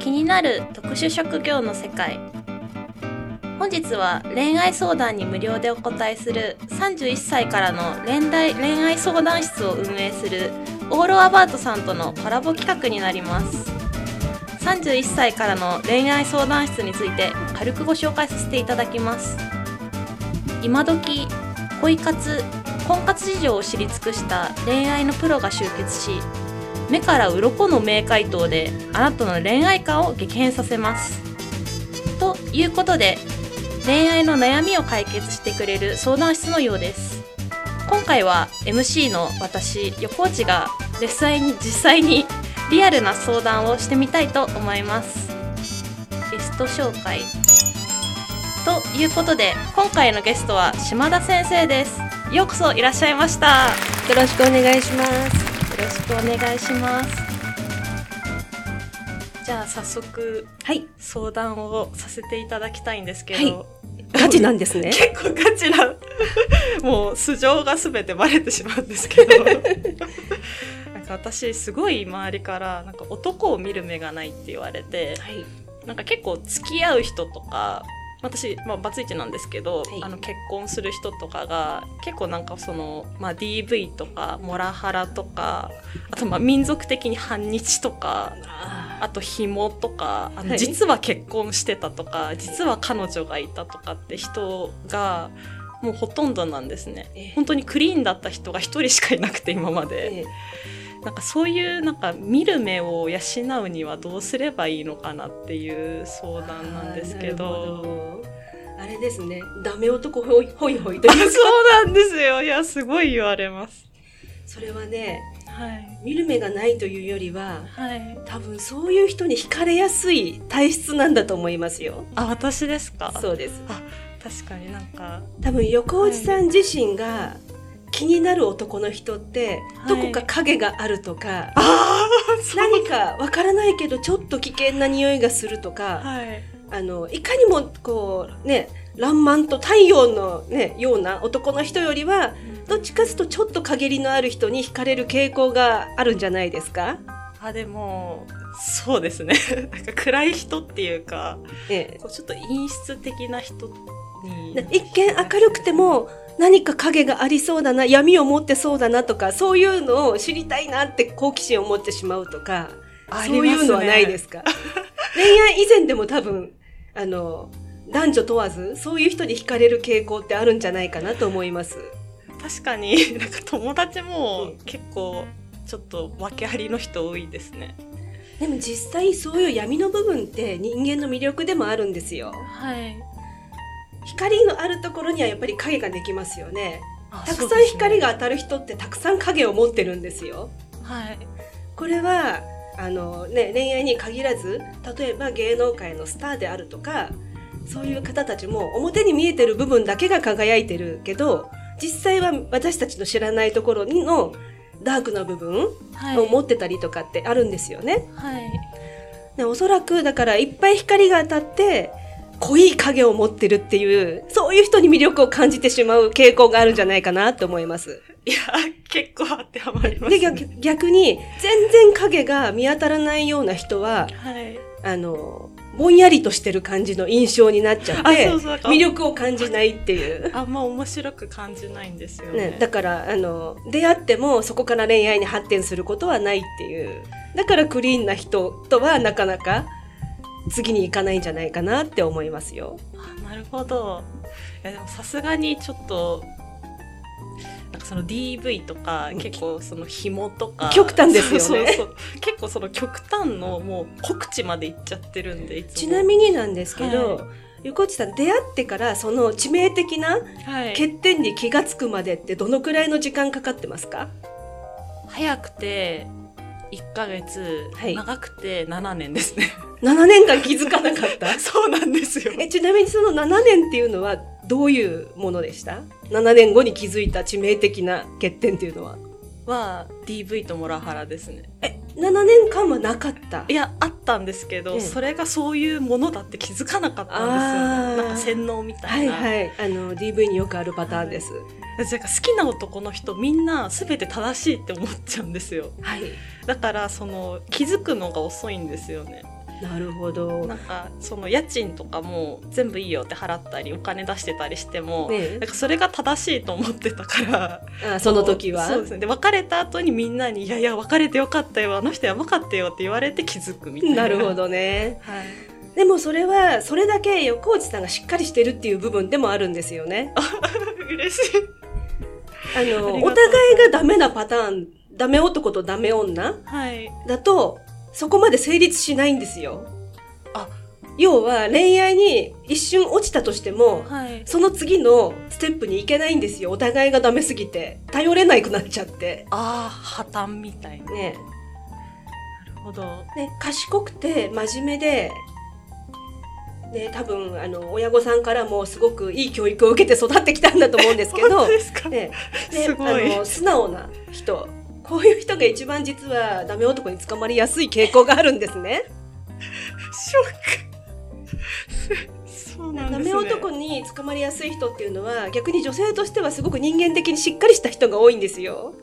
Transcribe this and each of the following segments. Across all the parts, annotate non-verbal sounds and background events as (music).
気になる特殊職業の世界。本日は恋愛相談に無料でお答えする31歳からの恋愛恋愛相談室を運営するオーロアバートさんとのコラボ企画になります。31歳からの恋愛相談室について軽くご紹介させていただきます。今時恋活婚活事情を知り尽くした恋愛のプロが集結し目から鱗の名回答であなたの恋愛観を激変させます。ということで恋愛の悩みを解決してくれる相談室のようです。今回は MC の私横内が実際に実際にリアルな相談をしてみたいと思います。ゲスト紹介。ということで今回のゲストは島田先生です。ようこそいらっしゃいました。よろしくお願いします。ろしくお願いします。じゃあ早速はい。相談をさせていただきたいんですけど、はい。ガチなんですね。(laughs) 結構ガチな (laughs) もう素性が全てバレてしまうんですけど。(laughs) なんか私すごい周りからなんか男を見る目がないって言われて。はい。なんか結構付き合う人とか私、まあ、バツイチなんですけど、はい。あの結婚する人とかが結構なんかその、まあ、DV とかモラハラとかあとまあ民族的に反日とかあと紐とかあの、はい。実は結婚してたとか実は彼女がいたとかって人がもうほとんどなんですね。ええ。本当にクリーンだった人が一人しかいなくて今まで。えなんかそういうなんか見る目を養うにはどうすればいいのかなっていう相談なんですけど。あれですねダメ男ほいほいほいとあいうそうなんですよ。いや、すごい言われます。それはねはい。見る目がないというよりははい。多分そういう人に惹かれやすい体質なんだと思いますよあ、私ですか？そうです確かになんか、多分横内さん自身が気になる男の人ってはいどこか影があるとか、あ何かわからないけどちょっと危険な匂いがするとあか、はい。あのいかにもこうね爛漫と太陽の、ね、ような男の人よりはどっちかというとちょっと陰りのある人に惹かれる傾向があるんじゃないですか、あ、でも、そうですね。(laughs) なんか暗い人っていうか、えこうちょっと陰湿的な人に。え、一見明るくても何か影がありそうだな闇を持ってそうだなとかそういうのを知りたいなって好奇心を持ってしまうとかあそういうのはないですか？(laughs) 恋愛以前でも多分あの男女問わずそういう人に惹かれる傾向ってあるんじゃないかなと思います。確かに、(laughs) なんか友達もうん結構、ちょっと訳ありの人多いですね。でも実際そういう闇の部分って人間の魅力でもあるんですよ。はい。光のあるところにはやっぱり影ができますよね。たくさん光が当たる人ってたくさん影を持ってるんですよ。はい。これはあの、ね、恋愛に限らず例えば芸能界のスターであるとかそういう方たちも表に見えてる部分だけが輝いてるけど実際は私たちの知らないところにのダークな部分はい。を持ってたりとかってあるんですよね。はい。でおそらくだからいっぱい光が当たって濃い影を持ってるっていうそういう人に魅力を感じてしまう傾向があるんじゃないかなと思います。いや、結構当てはまります、でね。逆逆に全然影が見当たらないような人ははい。あのぼんやりとしてる感じの印象になっちゃっあ、てそうそう。魅力を感じないっていう。あんま面白く感じないんですよね。ね、だからあの出会ってもそこから恋愛に発展することはないっていうだからクリーンな人とはなかなか次に行かないんじゃないかなって思いますよ。あなるほど。いやでもさすがにちょっと、なんかその DV とか、結構その紐とか。極端ですよねそうそうそう結構その極端のもう告知まで行っちゃってるんで。ちなみになんですけど、は横地さん出会ってからその致命的なはい。欠点に気がつくまでってどのくらいの時間かかってますか？早くて1ヶ月、はい長くて7年ですね。7年間気づかなかった？(laughs) そうなんですよ。えちなみにその7年っていうのはどういうものでした ?7 年後に気づいた致命的な欠点っていうのは？は DV とモラハラですね。え7年間はなかった？いや、あったんですけど、ええそれがそういうものだって気づかなかったんですよね。なんか洗脳みたはいいな。はいあの DV によくあるパターンです私なんか好きな男の人みんな全て正しいって思っちゃうんですよ。はいだからその気づくのが遅いんですよね。なるほど。なんかその家賃とかも全部いいよって払ったりお金出してたりしても、ねなんかそれが正しいと思ってたから。あその時は？そうですねで別れた後にみんなに「いやいや別れてよかったよ。あの人やばかったよ」って言われて気づくみたいな。なるほどね。はい。でもそれはそれだけ横内さんがしっかりしてるっていう部分でもあるんですよね。(laughs) 嬉しい。あのお互いがダメなパターンダメ男とダメ女はい。だとそこまで成立しないんですよ。あ要は恋愛に一瞬落ちたとしてもはい。その次のステップに行けないんですよ。お互いがダメすぎて。頼れなくなっちゃって。ああ破綻みたいな。ね。なるほど。ね賢くて真面目でね、多分あの親御さんからもすごくいい教育を受けて育ってきたんだと思うんですけど。(laughs) 本当ですか、ね。あの素直な人こういう人が一番実はダメ男に捕まりやすい傾向があるんですね。ショック。そうなんダですね。メ男に捕まりやすい人っていうのは逆に女性としてはすごく人間的にしっかりした人が多いんですよ。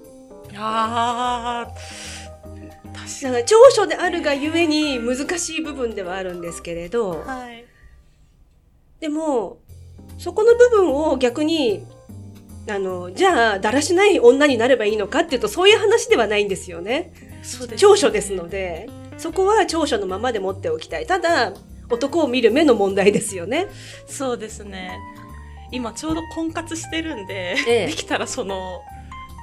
ああだから長所であるがゆえに難しい部分ではあるんですけれど。はい。でもそこの部分を逆にあのじゃあだらしない女になればいいのかっていうとそういう話ではないんですよね。ね長所ですのでそこは長所のままで持っておきたいただ男を見る目の問題ですよね。そうですね今ちょうど婚活してるんで、ええできたらその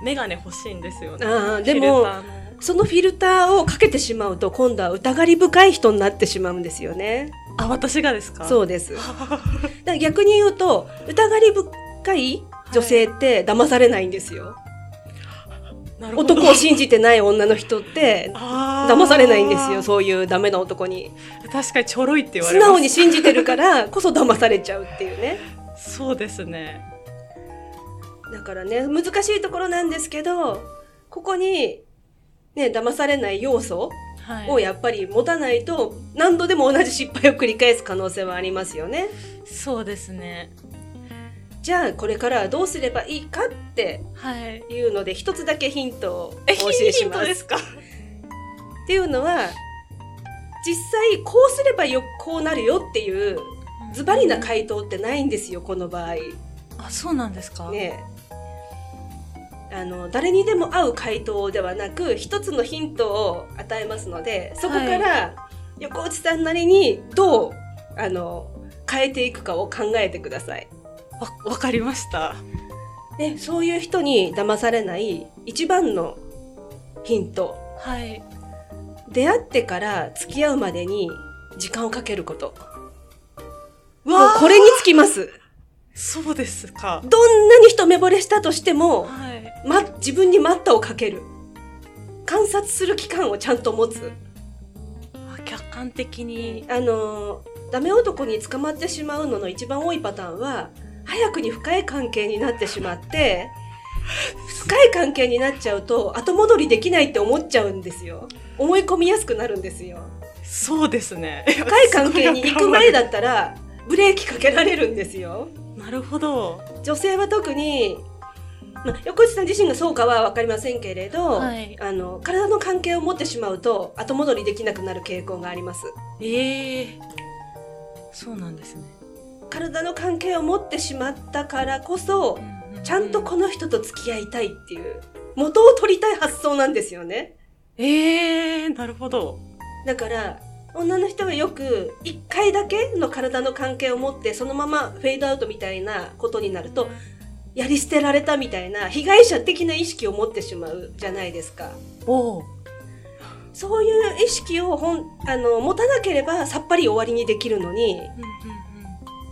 メガネ欲しいんですよねあーでもそのフィルターをかけてしまうと今度は疑り深い人になってしまうんですよね。あ私がですか？そうです。(laughs) だ逆に言うと疑り深い女性って騙されないんですよ。男を信じてない女の人って騙されないんですよそういうダメな男に。確かにちょろいって言わ素れます。直に信じてるから (laughs) こそ騙されちゃうっていうね。そうですね。だからね難しいところなんですけどここにね騙されない要素はい。をやっぱり持たないと何度でも同じ失敗を繰り返す可能性はありますよね。そうですねじゃあこれからはどうすればいいかってはい。いうので一つだけヒントをおえ教えしヒンますトですか？(laughs) っていうのは実際こうすればよこうなるよっていうズバリな回答ってないんですよこの場合。あそうなんですか？ねあの誰にでも合う回答ではなく一つのヒントを与えますのでそこから横内さんなりにどうあの変えていくかを考えてください。わわかりました。でそういう人に騙されない一番のヒント。はい。出会ってから付き合うまでに時間をかけること。うもうこれにつきます。そうですか。どんなに一目惚れしたとしても、はい。ま、自分に待ったをかける。観察する期間をちゃんと持つ。あ客観的に。あのーダメ男に捕まってしまうのの一番多いパターンは早くに深い関係になってしまって深い関係になっちゃうと後戻りできないって思っちゃうんですよ。思い込みやすくなるんですよ。そうですね。深い関係に行く前だったらブレーキかけられるんですよ。なるほど。女性は特に、まあ、横地さん自身がそうかは分かりませんけれど、はい。あの体の関係を持ってしまうと後戻りできなくなる傾向があります。ええそうなんですね体の関係を持ってしまったからこそちゃんとこの人と付き合いたいっていう元を取りたい発想なんですよね。ええなるほど。だから女の人はよく1回だけの体の関係を持ってそのままフェードアウトみたいなことになるとやり捨てられたみたいな被害者的な意識を持ってしまうじゃないですか。おおそういう意識をほんあの持たなければさっぱり終わりにできるのに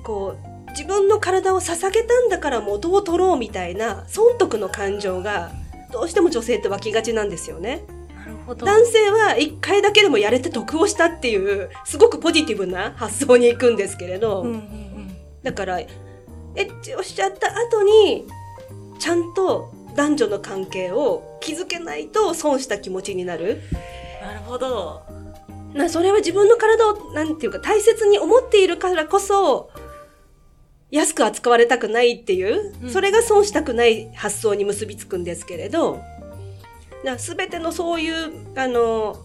こう自分の体を捧げたんだから元を取ろうみたいな損得の感情がどうしても女性って湧きがちなんですよね。男性は一回だけでもやれて得をしたっていうすごくポジティブな発想に行くんですけれど、うんうんうんだからエッチをしちゃった後にちゃんと男女の関係を築けないと損した気持ちになる。なるほどなそれは自分の体をなんていうか大切に思っているからこそ安く扱われたくないっていう、うんそれが損したくない発想に結びつくんですけれどな全てのそういうあの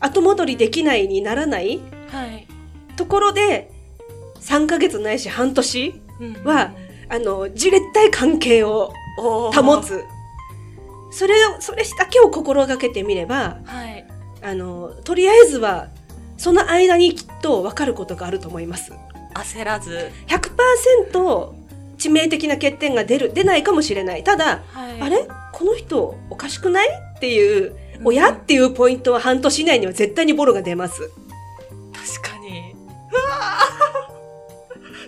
後戻りできないにならないはい。ところで、3ヶ月ないし半年うんは、あの、じれったい関係を保。つ。それを、それだけを心がけてみれば、はい。あの、とりあえずは、その間にきっと分かることがあると思います。焦らず。100%致命的な欠点が出る、出ないかもしれない。ただ、はい。あれ？この人おかしくない？っていう、親っていうポイントは半年以内には絶対にボロが出ます。確かに。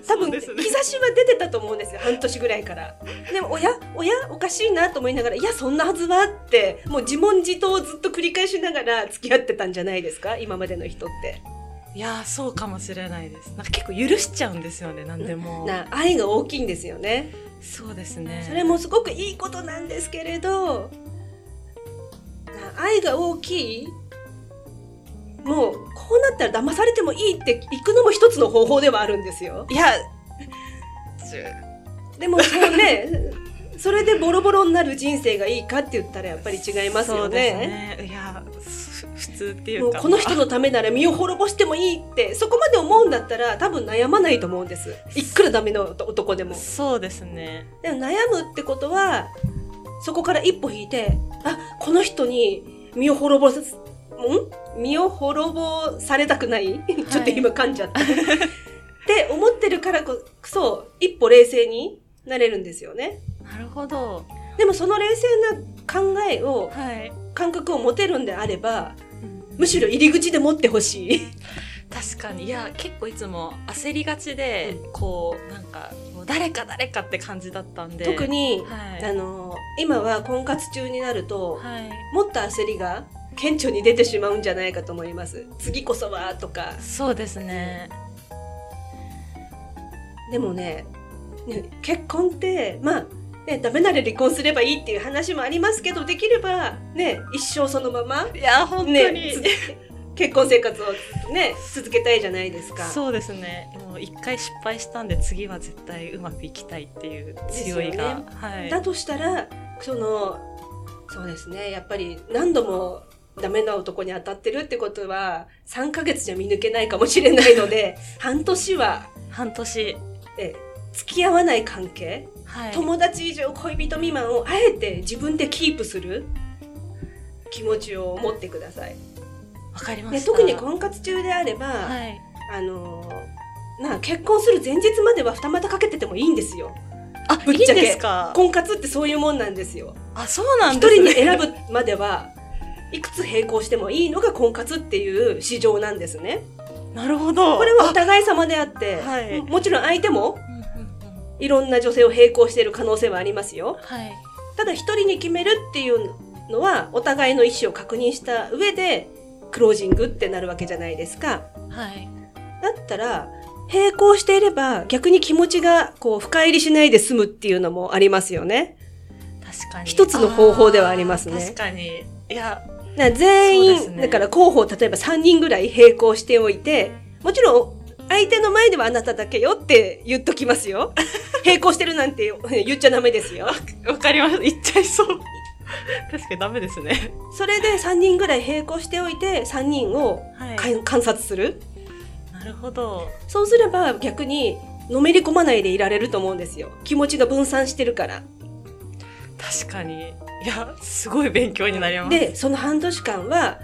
多分、ね兆しは出てたと思うんですよ。半年ぐらいから。でも、親親おかしいなと思いながら、いや、そんなはずはって、もう自問自答をずっと繰り返しながら付き合ってたんじゃないですか？今までの人って。いやーそうかもしれないです。なんか結構許しちゃうんですよね。なんでも。な、愛が大きいんですよね。そうですね。それもすごくいいことなんですけれど、な愛が大きいもう、こうなったら騙されてもいいって行くのも一つの方法ではあるんですよ。いや。でもそうね、それでボロボロになる人生がいいかって言ったらやっぱり違いますよね。ね。いや通っていうか。もうこの人のためなら身を滅ぼしてもいいって、そこまで思うんだったら多分悩まないと思うんです。いくらダメな男でも。そうですね。でも悩むってことは、そこから一歩引いて、あ、この人に身を滅ぼす、ん？身を滅ぼされたくない、ちょっと今噛んじゃった。って思ってるからこそ、一歩冷静になれるんですよね。なるほど。でもその冷静な考えを、はい。感覚を持てるんであれば、むしろ入り口で持ってほしい。確かにいや結構いつも焦りがちで、こうなんかもう誰か誰かって感じだったんで特に、はいあの、今は婚活中になると、はいもっと焦りが顕著に出てしまうんじゃないかと思います。次こそはとか。そうですねでもね、ね結婚って、まあ、ね、ダメなら離婚すればいいっていう話もありますけど、できれば、ね、一生そのまま、いや本当に、ね、つ (laughs) 結婚生活をね、続けたいじゃないですか。そうですね。もう一回失敗したんで次は絶対うまくいきたいっていう強いが、ですはい。だとしたら、その、そうですね、やっぱり何度もダメな男に当たってるってことは、3ヶ月じゃ見抜けないかもしれないので、(laughs) 半年は、半年。え付き合わない関係、はい。友達以上恋人未満をあえて自分でキープする？気持ちを持ってください。わかりまでした。特に婚活中であれば、はい。あのな結婚する前日までは二股かけててもいいんですよ。あぶっちゃけ。いいんですか？婚活ってそういうもんなんですよ。あそうなん一ですね。人に選ぶまではいくつ並行してもいいのが婚活っていう市場なんですね。なるほど。これはお互い様であって、はい。ももちろん相手もいろんな女性を並行している可能性はありますよ。はいただ一人に決めるっていうのはお互いの意思を確認した上でクロージングってなるわけじゃないですか。はいだったら並行していれば逆に気持ちがこう深入りしないで済むっていうのもありますよね。確かに一つの方法ではありますね確かにいや全員、ねだから候補を例えば3人ぐらい並行しておいて、もちろん相手の前ではあなただけよって言っときますよ。並行してるなんて言っちゃダメですよ。わかります言っちゃいそう確かにダメですねそれで3人ぐらい並行しておいて3人をはいか観察する。なるほどそうすれば逆にのめり込まないでいられると思うんですよ。気持ちが分散してるから。確かにいやすごい勉強になりますで、その半年間は、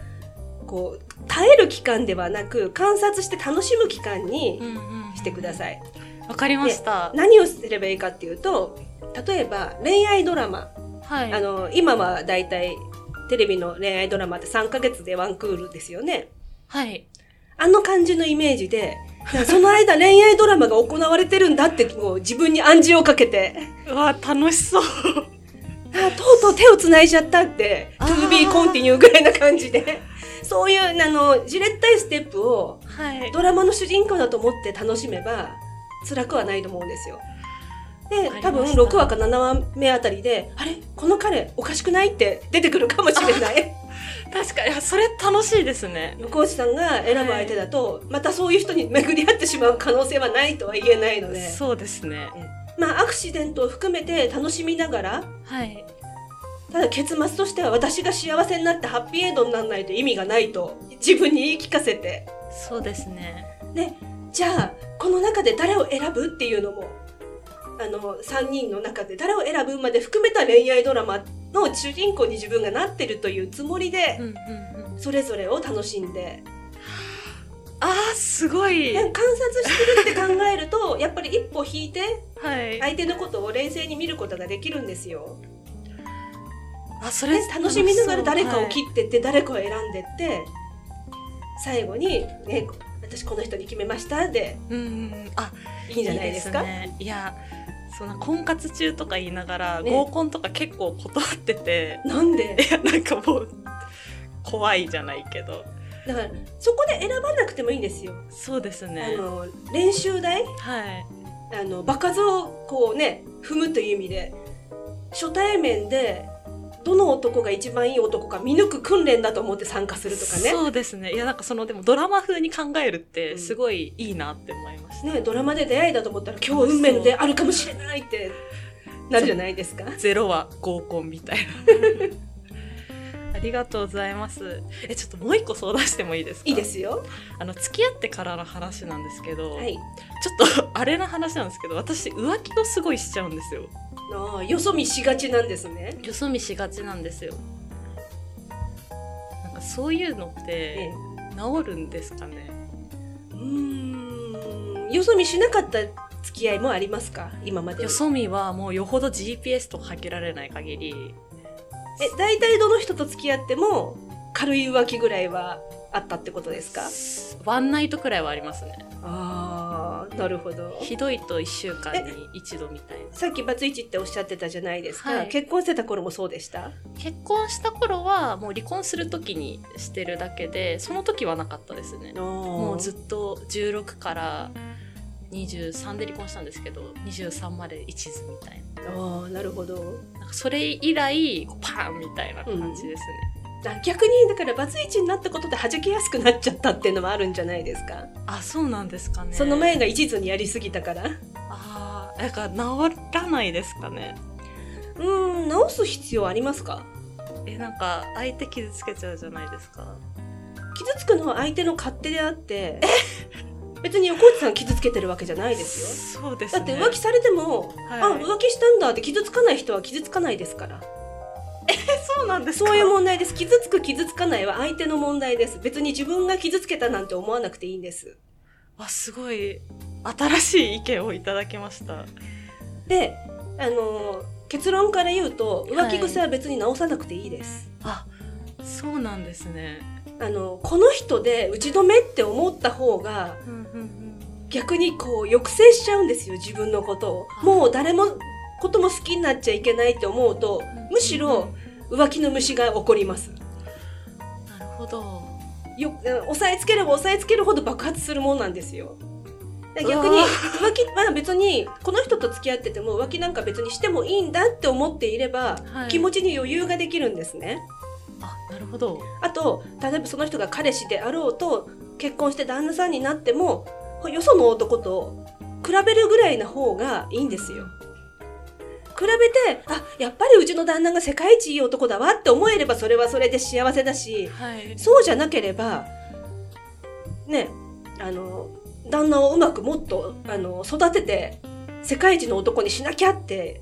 こう、耐える期間ではなく、観察して楽しむ期間にうんうんうん。してください。わかりました。何をすればいいかっていうと、例えば恋愛ドラマ。はい。あの、今はだいたいテレビの恋愛ドラマって3ヶ月でワンクールですよね。はい。あの感じのイメージで、その間恋愛ドラマが行われてるんだってもう自分に暗示をかけて、うわ楽しそう。あ、とうとう手を繋いじゃったって、to be continue ぐらいな感じで、そういう、あの、じれったいステップをはい。ドラマの主人公だと思って楽しめば、辛くはないと思うんですよ。で多分6話か7話目あたりで、あれ？この彼おかしくないって出てくるかもしれない。(laughs) 確かに。それ楽しいですね。横内さんが選ぶ相手だと、またそういう人に巡り合ってしまう可能性はないとは言えないので、そうですね。まあアクシデントを含めて楽しみながら、はいただ結末としては私が幸せになってハッピーエンドにならないと意味がないと自分に言い聞かせて。そうですね。ね。じゃあこの中で誰を選ぶっていうのもあの3人の中で誰を選ぶまで含めた恋愛ドラマの主人公に自分がなってるというつもりでそれぞれを楽しんで。あーすごい。で観察してるって考えるとやっぱり一歩引いてはい。相手のことを冷静に見ることができるんですよ。あそで楽しみながら誰かをはい切ってって誰かを選んでって最後に、ね「私この人に決めました」でうんあいいんじゃないですか？ね、いやそんな婚活中とか言いながら、ね。合コンとか結構断ってて。なんで？いやなんかもう怖いじゃないけど。だからそこで選ばなくてもいいんですよ。そうですね。あの練習台？はい。あの場数をこうね踏むという意味で初対面でどの男が一番いい男か見抜く訓練だと思って参加するとかね。そうですね。いやなんかそのでもドラマ風に考えるっうん。てすごいいいなって思いました、ねドラマで出会いだと思ったら今日運命であるかもしれないって (laughs) なるじゃないですか。ゼロは合コンみたいな。(laughs) ありがとうございます。えちょっともう一個相談してもいいですか？いいですよ。あの付き合ってからの話なんですけど、はい。ちょっとあれな話なんですけど私浮気をすごいしちゃうんですよああよそ見しがちなんですね。よそ見しがちなんですよ。なんかそういうのってえ治るんですかね？えうーんよそ見しなかった付き合いもありますか？今まで。よそ見はもうよほど GPS とかかけられない限り。え大体どの人と付き合っても軽い浮気ぐらいはあったってことですか？ワンナイトくらいはありますね。ああなるほど。ひどいと1週間に一度みたいな。さっきバツイチっておっしゃってたじゃないですか、はい。結婚してた頃もそうでした？結婚した頃はもう離婚する時にしてるだけでその時はなかったですね。ももうずっと16から23で離婚したんですけど23まで一途みたいああなるほど。それ以来パーンみたいな感じですね、あ逆にだからバツイチになったことで弾けやすくなっちゃったっていうのもあるんじゃないですか、あそうなんですかね。その前が一途にやりすぎたから。ああなんか治らないですかね。うーん直す必要ありますか？えなんか相手傷つけちゃうじゃないですか。傷つくのは相手の勝手であって別に横内さん傷つけてるわけじゃないですよ。そうですね。だって浮気されても、はい。あ浮気したんだって傷つかない人は傷つかないですからそうなんですか？そういう問題です。傷つく傷つかないは相手の問題です。別に自分が傷つけたなんて思わなくていいんです。あすごい。新しい意見をいただきました。であの結論から言うと浮気癖は別に直さなくていいです、あそうなんですね。あのこの人で打ち止めって思った方がうんうんうん。逆にこう抑制しちゃうんですよ自分のことを。あもう誰もことも好きになっちゃいけないって思うとむしろ浮気の虫が起こります。なるほど。よ押さえつければ押さえつけるほど爆発するもんなんですよ。逆に浮気まあ別にこの人と付き合ってても浮気なんか別にしてもいいんだって思っていれば、はい。気持ちに余裕ができるんですね。あなるほど。あと例えばその人が彼氏であろうと結婚して旦那さんになってもよその男と比べるぐらいな方がいいんですよ比べてあやっぱりうちの旦那が世界一いい男だわって思えればそれはそれで幸せだしはい。そうじゃなければねあの旦那をうまくもっとあの育てて世界一の男にしなきゃって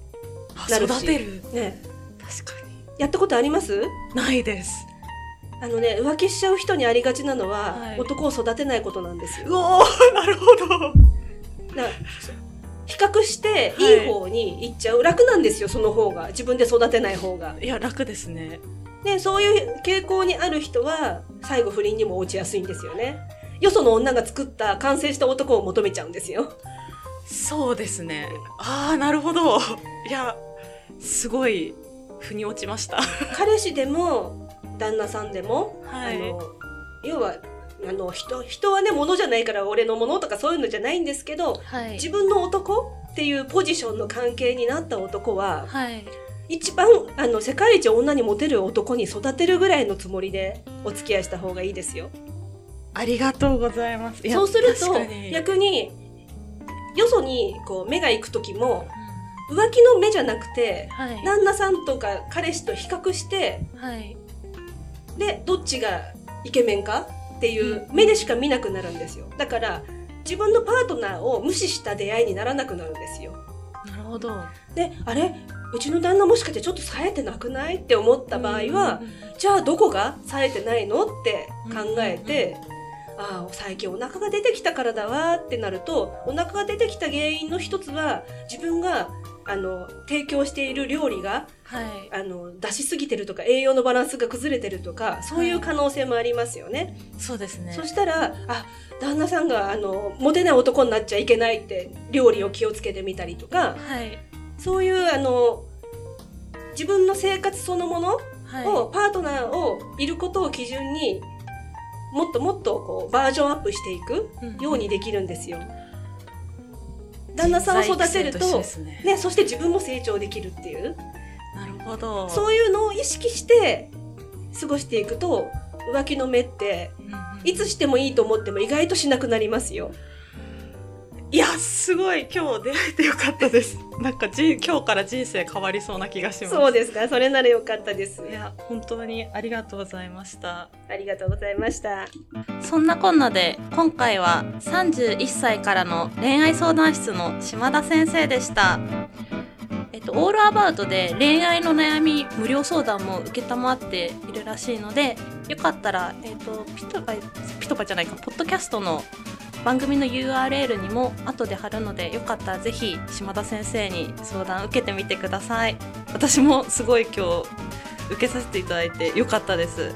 あなるし。育てる。ね。確かやったことあります？にないです。あのね浮気しちゃう人にありがちなのは、はい。男を育てないことなんですよ。うおーなるほど。だから比較してい。い方に行っちゃう、楽なんですよその方が。自分で育てない方が。いや楽ですね。でそういう傾向にある人は最後不倫にも落ちやすいんですよね。よその女が作った完成した男を求めちゃうんですよ。そうですね。ああなるほど。いやすごい腑に落ちました。彼氏でも旦那さんでも、はい。あの要はあの人人はね物じゃないから俺のものとかそういうのじゃないんですけどはい。自分の男っていうポジションの関係になった男ははい。一番あの世界一女にモテる男に育てるぐらいのつもりでお付き合いした方がいいですよ。ありがとうございます。そうすると逆によそにこう目が行く時も浮気の目じゃなくてはい。旦那さんとか彼氏と比較してはい。でどっちがイケメンかっていう目でしか見なくなるんですよ。だから自分のパートナーを無視した出会いにならなくなるんですよ。なるほど。であれ？うちの旦那もしかしてちょっと冴えてなくない？って思った場合は、じゃあどこが冴えてないの？って考えて、ああ最近お腹が出てきたからだわってなるとお腹が出てきた原因の一つは自分があの提供している料理がはい。あの出しすぎてるとか栄養のバランスが崩れてるとかそういう可能性もありますよね。そうですね。そしたらあ旦那さんがあのモテない男になっちゃいけないって料理を気をつけてみたりとかはい。そういうあの自分の生活そのものはい。を、パートナーをいることを基準にもっともっとこうバージョンアップしていくようにできるんですよ。旦那さんを育てるとね。ね、そして自分も成長できるっていう。なるほど。そういうのを意識して過ごしていくと浮気の目ってうんうん。いつしてもいいと思っても意外としなくなりますよ。いやすごい今日出会えてよかったですなんかじ今日から人生変わりそうな気がしますそうですかそれならよかったです。いや本当にありがとうございましたありがとうございました。そんなこんなで今回は31歳からの恋愛相談室の島田先生でした。えっと、オールアバウトで恋愛の悩み無料相談も承っているらしいのでよかったら、えっと、ピトパピトパじゃないかポッドキャストの番組の URL にも後で貼るのでよかったらぜひ島田先生に相談受けてみてください。私もすごい今日受けさせていただいてよかったです。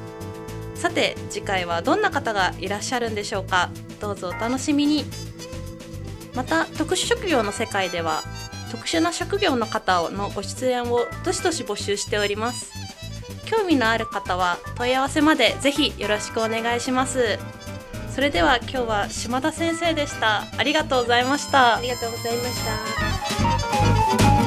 さて次回はどんな方がいらっしゃるんでしょうか？どうぞお楽しみに。また特殊職業の世界では特殊な職業の方のご出演をどしどし募集しております。興味のある方は問い合わせまでぜひよろしくお願いします。それでは今日は島田先生でしたありがとうございましたありがとうございました。